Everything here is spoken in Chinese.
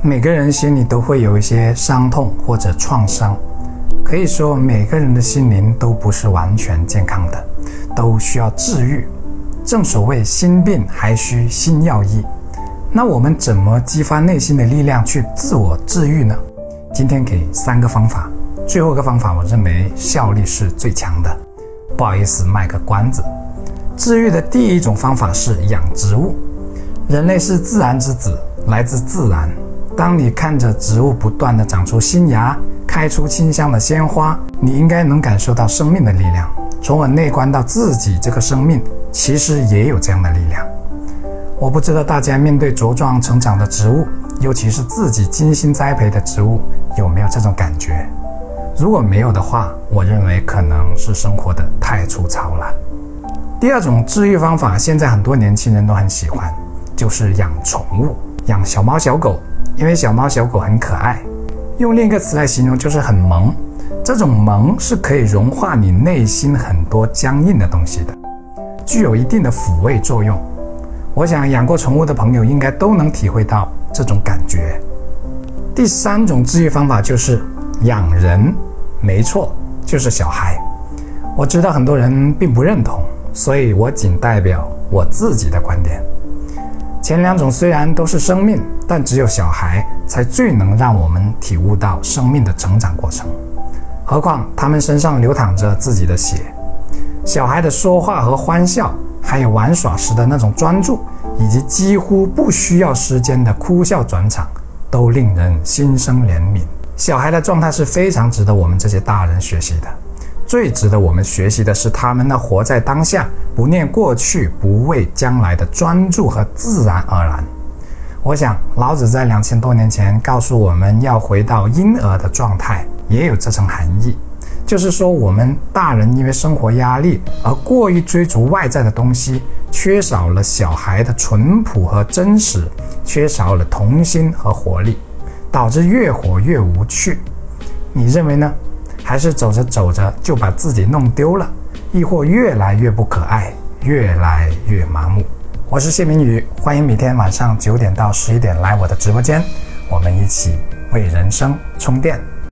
每个人心里都会有一些伤痛或者创伤，可以说每个人的心灵都不是完全健康的，都需要治愈。正所谓心病还需心药医。那我们怎么激发内心的力量去自我治愈呢？今天给三个方法，最后一个方法我认为效率是最强的。不好意思，卖个关子。治愈的第一种方法是养植物。人类是自然之子，来自自然。当你看着植物不断的长出新芽，开出清香的鲜花，你应该能感受到生命的力量。从而内观到自己这个生命，其实也有这样的力量。我不知道大家面对茁壮成长的植物，尤其是自己精心栽培的植物，有没有这种感觉？如果没有的话，我认为可能是生活的太粗糙了。第二种治愈方法，现在很多年轻人都很喜欢，就是养宠物，养小猫小狗，因为小猫小狗很可爱，用另一个词来形容就是很萌。这种萌是可以融化你内心很多僵硬的东西的，具有一定的抚慰作用。我想养过宠物的朋友应该都能体会到这种感觉。第三种治愈方法就是养人，没错，就是小孩。我知道很多人并不认同，所以我仅代表我自己的观点。前两种虽然都是生命，但只有小孩才最能让我们体悟到生命的成长过程。何况他们身上流淌着自己的血。小孩的说话和欢笑。还有玩耍时的那种专注，以及几乎不需要时间的哭笑转场，都令人心生怜悯。小孩的状态是非常值得我们这些大人学习的。最值得我们学习的是他们呢活在当下、不念过去、不畏将来的专注和自然而然。我想，老子在两千多年前告诉我们要回到婴儿的状态，也有这层含义。就是说，我们大人因为生活压力而过于追逐外在的东西，缺少了小孩的淳朴和真实，缺少了童心和活力，导致越活越无趣。你认为呢？还是走着走着就把自己弄丢了，亦或越来越不可爱，越来越麻木？我是谢明宇，欢迎每天晚上九点到十一点来我的直播间，我们一起为人生充电。